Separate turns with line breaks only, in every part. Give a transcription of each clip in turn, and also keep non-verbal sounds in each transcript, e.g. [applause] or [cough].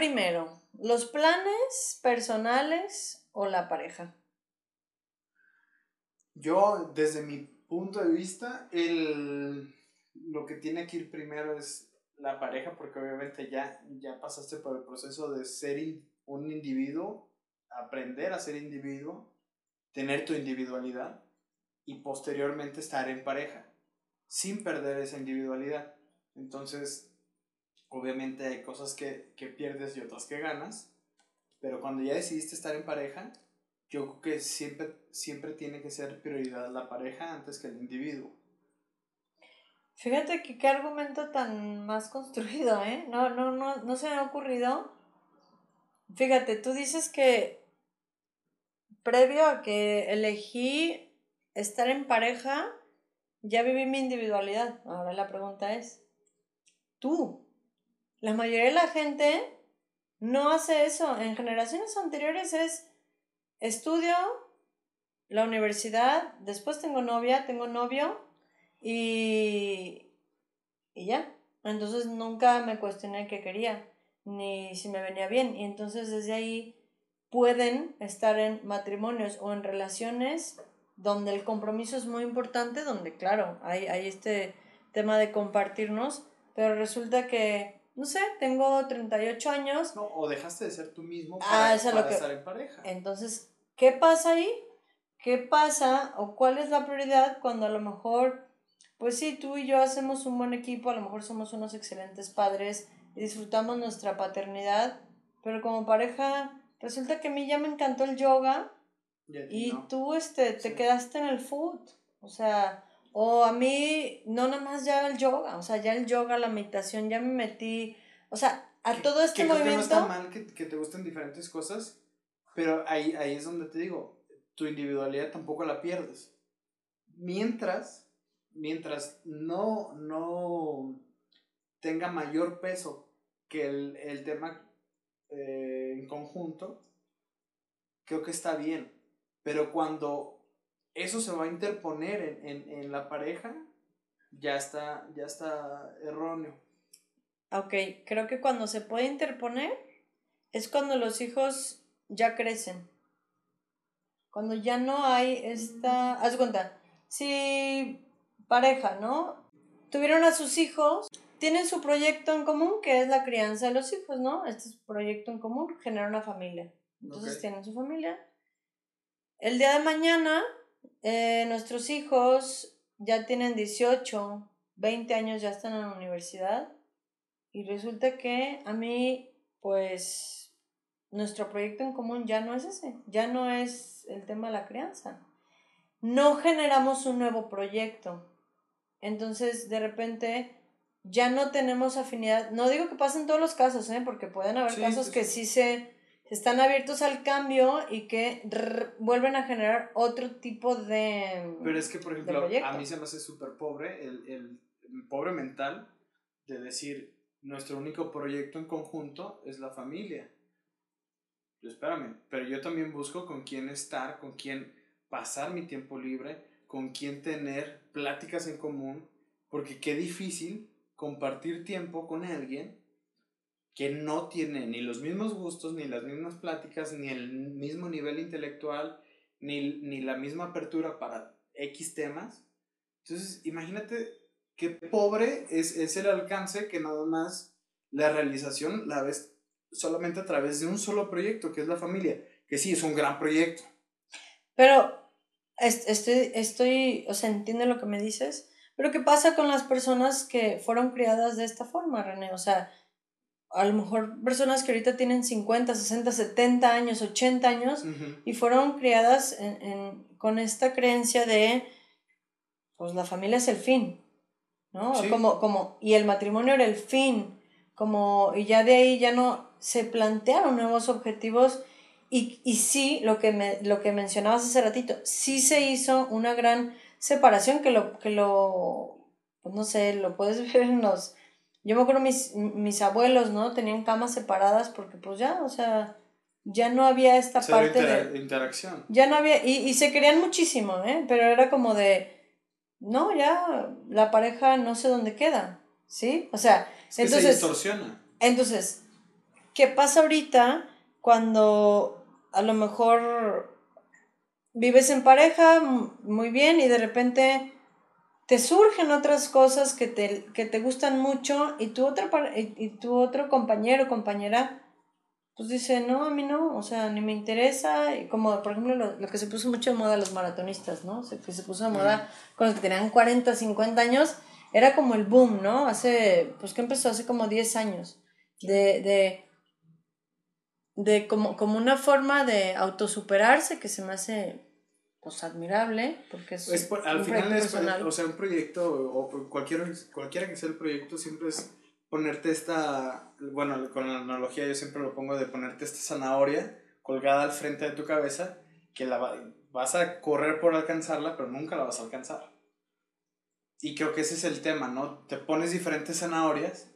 primero? ¿Los planes personales o la pareja?
Yo, desde mi punto de vista, el, lo que tiene que ir primero es la pareja, porque obviamente ya, ya pasaste por el proceso de ser un individuo, aprender a ser individuo, tener tu individualidad y posteriormente estar en pareja, sin perder esa individualidad. Entonces, obviamente hay cosas que, que pierdes y otras que ganas, pero cuando ya decidiste estar en pareja, yo creo que siempre, siempre tiene que ser prioridad la pareja antes que el individuo.
Fíjate que qué argumento tan más construido, ¿eh? No, no, no, no se me ha ocurrido. Fíjate, tú dices que previo a que elegí estar en pareja, ya viví mi individualidad. Ahora la pregunta es, tú, la mayoría de la gente no hace eso. En generaciones anteriores es estudio, la universidad, después tengo novia, tengo novio y, y ya. Entonces nunca me cuestioné qué quería, ni si me venía bien. Y entonces desde ahí pueden estar en matrimonios o en relaciones donde el compromiso es muy importante, donde claro, hay, hay este tema de compartirnos, pero resulta que, no sé, tengo 38 años.
No, o dejaste de ser tú mismo ah, para, para estar en pareja.
Entonces, ¿qué pasa ahí? ¿Qué pasa o cuál es la prioridad cuando a lo mejor, pues sí, tú y yo hacemos un buen equipo, a lo mejor somos unos excelentes padres y disfrutamos nuestra paternidad, pero como pareja resulta que a mí ya me encantó el yoga y, tú este, te quedaste en el food. O sea, o a mí no nada más ya el yoga, o sea, ya el yoga, la meditación, ya me metí, o sea, a todo este movimiento... Que no
está mal que, que, te gusten diferentes cosas, pero ahí, ahí es donde te digo, tu individualidad tampoco la pierdes. Mientras, mientras no, no tenga mayor peso que el, el tema eh, en conjunto, creo que está bien. Pero cuando eso se va a interponer en, en, la pareja, ya está, ya está erróneo.
Ok, creo que cuando se puede interponer es cuando los hijos ya crecen. Cuando ya no hay esta... Haz cuenta, si pareja, ¿no? Tuvieron a sus hijos tienen su proyecto en común, que es la crianza de los hijos, ¿no? Este es proyecto en común, genera una familia. Entonces tienen su familia. El día de mañana, eh, nuestros hijos ya tienen 18, 20 años, ya están en la universidad. Y resulta que a mí, pues, nuestro proyecto en común ya no es ese, ya no es el tema de la crianza. No generamos un nuevo proyecto. Entonces, de repente, ya no tenemos afinidad. No digo que pasen todos los casos, ¿eh? porque pueden haber casos que sí se están abiertos al cambio y que vuelven a generar otro tipo de.
Pero es que, por ejemplo, a mí se me hace súper pobre el, el, pobre mental de decir nuestro único proyecto en conjunto es la familia. Yo, espérame, pero yo también busco con quién estar, con quién pasar mi tiempo libre, con quién tener pláticas en común, porque qué difícil compartir tiempo con alguien que no tiene ni los mismos gustos, ni las mismas pláticas, ni el mismo nivel intelectual, ni, ni la misma apertura para X temas. Entonces, imagínate qué pobre es, es el alcance que nada más la realización la ves solamente a través de un solo proyecto, que es la familia, que sí, es un gran proyecto.
Pero estoy, estoy, o sea, entiendo lo que me dices, pero ¿qué pasa con las personas que fueron criadas de esta forma, René? O sea, a lo mejor personas que ahorita tienen 50, 60, 70 años, 80 años y fueron criadas en, con esta creencia de, pues la familia es el fin, ¿no? Como, como, y el matrimonio era el fin, como, y ya de ahí ya no se plantearon nuevos objetivos y, y sí, lo que, me, lo que mencionabas hace ratito, sí se hizo una gran separación que lo, que lo, pues no sé, lo puedes [laughs] ver en los, yo me acuerdo mis, mis abuelos, ¿no? Tenían camas separadas porque pues ya, o sea, ya no había esta parte de
interacción.
Ya no había, y, y se querían muchísimo, ¿eh? Pero era como de, no, ya la pareja no sé dónde queda. ¿Sí? O sea,
entonces... Se distorsiona.
Entonces, ¿qué pasa ahorita cuando a lo mejor vives en pareja muy bien y de repente te surgen otras cosas que te, que te gustan mucho y tu, otra, y, tu otro compañero o compañera pues dice, no, a mí no, o sea, ni me interesa, y como por ejemplo lo, que se puso mucho de moda los maratonistas, ¿no? O que se puso de moda con los que tenían 40, 50 años, era como el boom, ¿no? Hace, pues que empezó hace como 10 años, de, de, de como, como una forma de autosuperarse que se me hace pues admirable, porque es,
al final es, o sea, un proyecto o cualquier, cualquiera que sea el proyecto siempre es ponerte esta, bueno, con la analogía yo siempre lo pongo de ponerte esta zanahoria colgada al frente de tu cabeza, que la vas a correr por alcanzarla, pero nunca la vas a alcanzar. Y creo que ese es el tema, ¿no? Te pones diferentes zanahorias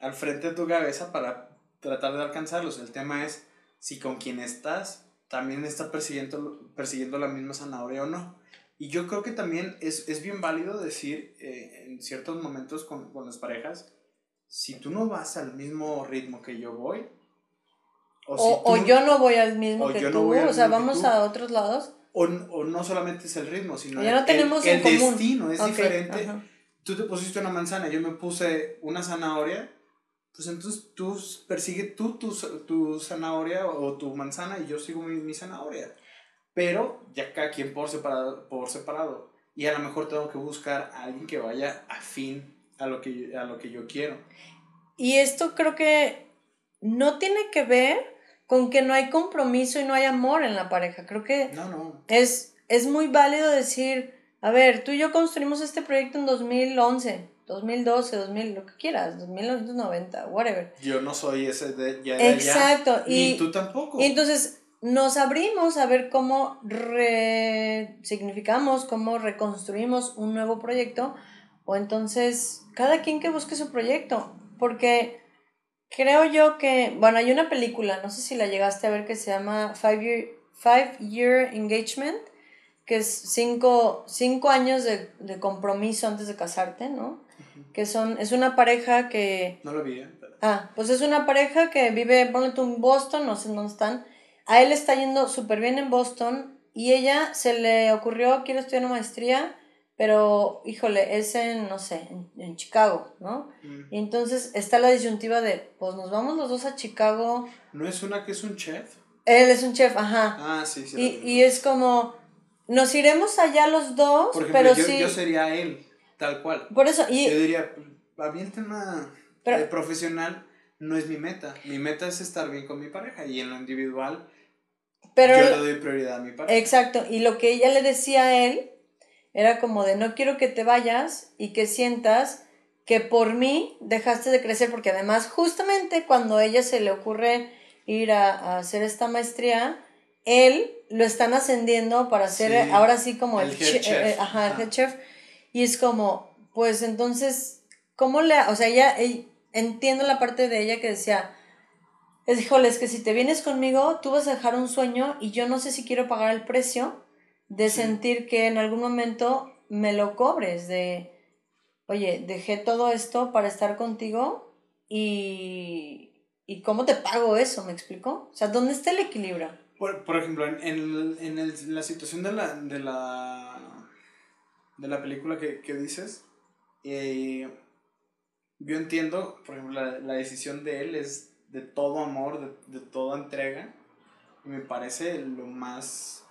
al frente de tu cabeza para tratar de alcanzarlos. El tema es si con quien estás también está persiguiendo, persiguiendo la misma zanahoria o no. Y yo creo que también es, es bien válido decir eh, en ciertos momentos con, con, las parejas, si tú no vas al mismo ritmo que yo voy,
o, o, yo no voy al mismo que tú, o sea, vamos a otros lados.
O, o, no solamente es el ritmo, sino ya no tenemos el, el destino es diferente. Tú te pusiste una manzana, yo me puse una zanahoria pues entonces tú persigue tú tu, tu zanahoria o tu manzana y yo sigo mi, mi, zanahoria. Pero ya cada quien por separado, por separado. Y a lo mejor tengo que buscar a alguien que vaya afín a lo que, a lo que yo quiero.
Y esto creo que no tiene que ver con que no hay compromiso y no hay amor en la pareja. Creo que
no, no.
Es, es muy válido decir, a ver, tú y yo construimos este proyecto en 2011 2012, 2000, lo que quieras, 1990, whatever.
Yo no soy ese de ya
Exacto. y,
tú tampoco.
Y entonces nos abrimos a ver cómo resignificamos, cómo reconstruimos un nuevo proyecto, o entonces cada quien que busque su proyecto, porque creo yo que, bueno, hay una película, no sé si la llegaste a ver, que se llama Five Year, Five Year Engagement, que es cinco, cinco años de, de compromiso antes de casarte, ¿no? Que son, es una pareja que...
No lo vi, ¿eh?
Ah, pues es una pareja que vive, ponle tú en Boston, no sé dónde están. A él está yendo súper bien en Boston y ella se le ocurrió, quiero estudiar una maestría, pero híjole, es en, no sé, en, Chicago, ¿no? Mm. Y entonces está la disyuntiva de, pues nos vamos los dos a Chicago.
¿No es una que es un chef?
Él es un chef, ajá.
Ah, sí, sí.
Y, y es como, nos iremos allá los dos, pero
yo,
sí.
Yo sería él. Tal cual.
Por eso, y...
Yo diría, a mí el tema profesional no es mi meta. Mi meta es estar bien con mi pareja y en lo individual pero, yo le doy prioridad a mi pareja.
Exacto, y lo que ella le decía a él era como de no quiero que te vayas y que sientas que por mí dejaste de crecer, porque además justamente cuando a ella se le ocurre ir a, hacer esta maestría, él lo están ascendiendo para ser ahora sí como el, head chef. Eh, ajá, el head chef y es como, pues entonces, ¿cómo le... O sea, ella, entiendo la parte de ella que decía, es, híjole, es que si te vienes conmigo, tú vas a dejar un sueño y yo no sé si quiero pagar el precio de sentir que en algún momento me lo cobres, de, oye, dejé todo esto para estar contigo y, y ¿cómo te pago eso? ¿Me explico? O sea, ¿dónde está el equilibrio?
Por, por ejemplo, en, en, en el, la situación de la, de la de la película que, que dices. yo entiendo, por ejemplo, la, la, decisión de él es de todo amor, de, de toda entrega. Y me parece lo más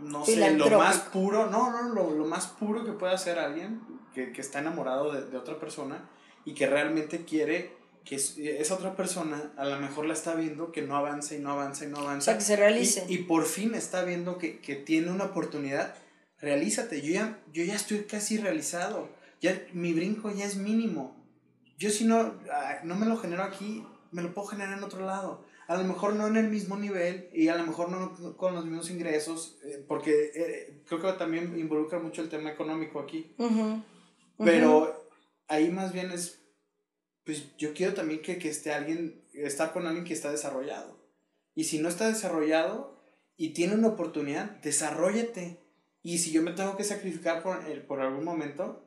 no sé, lo más puro, no, no, lo, lo, más puro que puede hacer alguien que, que está enamorado de, de, otra persona y que realmente quiere que esa otra persona a lo mejor la está viendo que no avanza y no avanza y no avanza.
O sea, que se realice.
Y, y por fin está viendo que, que, tiene una oportunidad realízate, yo ya, yo ya estoy casi realizado, ya mi brinco ya es mínimo. Yo si no, no me lo genero aquí, me lo puedo generar en otro lado. A lo mejor no en el mismo nivel y a lo mejor no con los mismos ingresos, eh, porque eh, creo que también involucra mucho el tema económico aquí. Pero ahí más bien es, pues yo quiero también que, que esté alguien, estar con alguien que está desarrollado. Y si no está desarrollado y tiene una oportunidad, desarrollate y si yo me tengo que sacrificar por, por algún momento,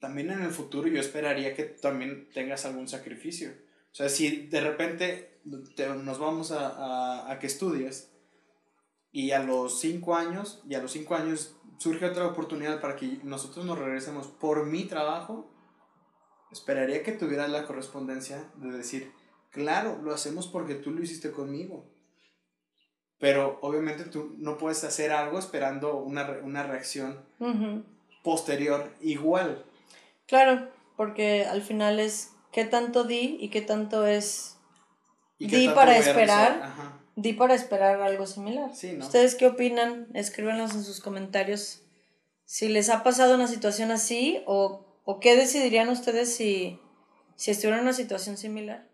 también en el futuro yo esperaría que también tengas algún sacrificio. O sea, si de repente nos vamos a, a, que estudies y a los cinco años, y a los cinco años surge otra oportunidad para que nosotros nos regresemos por mi trabajo, esperaría que tuvieras la correspondencia de decir, claro, lo hacemos porque tú lo hiciste conmigo. Pero obviamente tú no puedes hacer algo esperando una, una reacción posterior igual.
Claro, porque al final es qué tanto di y qué tanto es di para esperar. Di para esperar algo similar. ¿Ustedes qué opinan? Escríbanos en sus comentarios si les ha pasado una situación así o, o qué decidirían ustedes si, si estuvieran en una situación similar.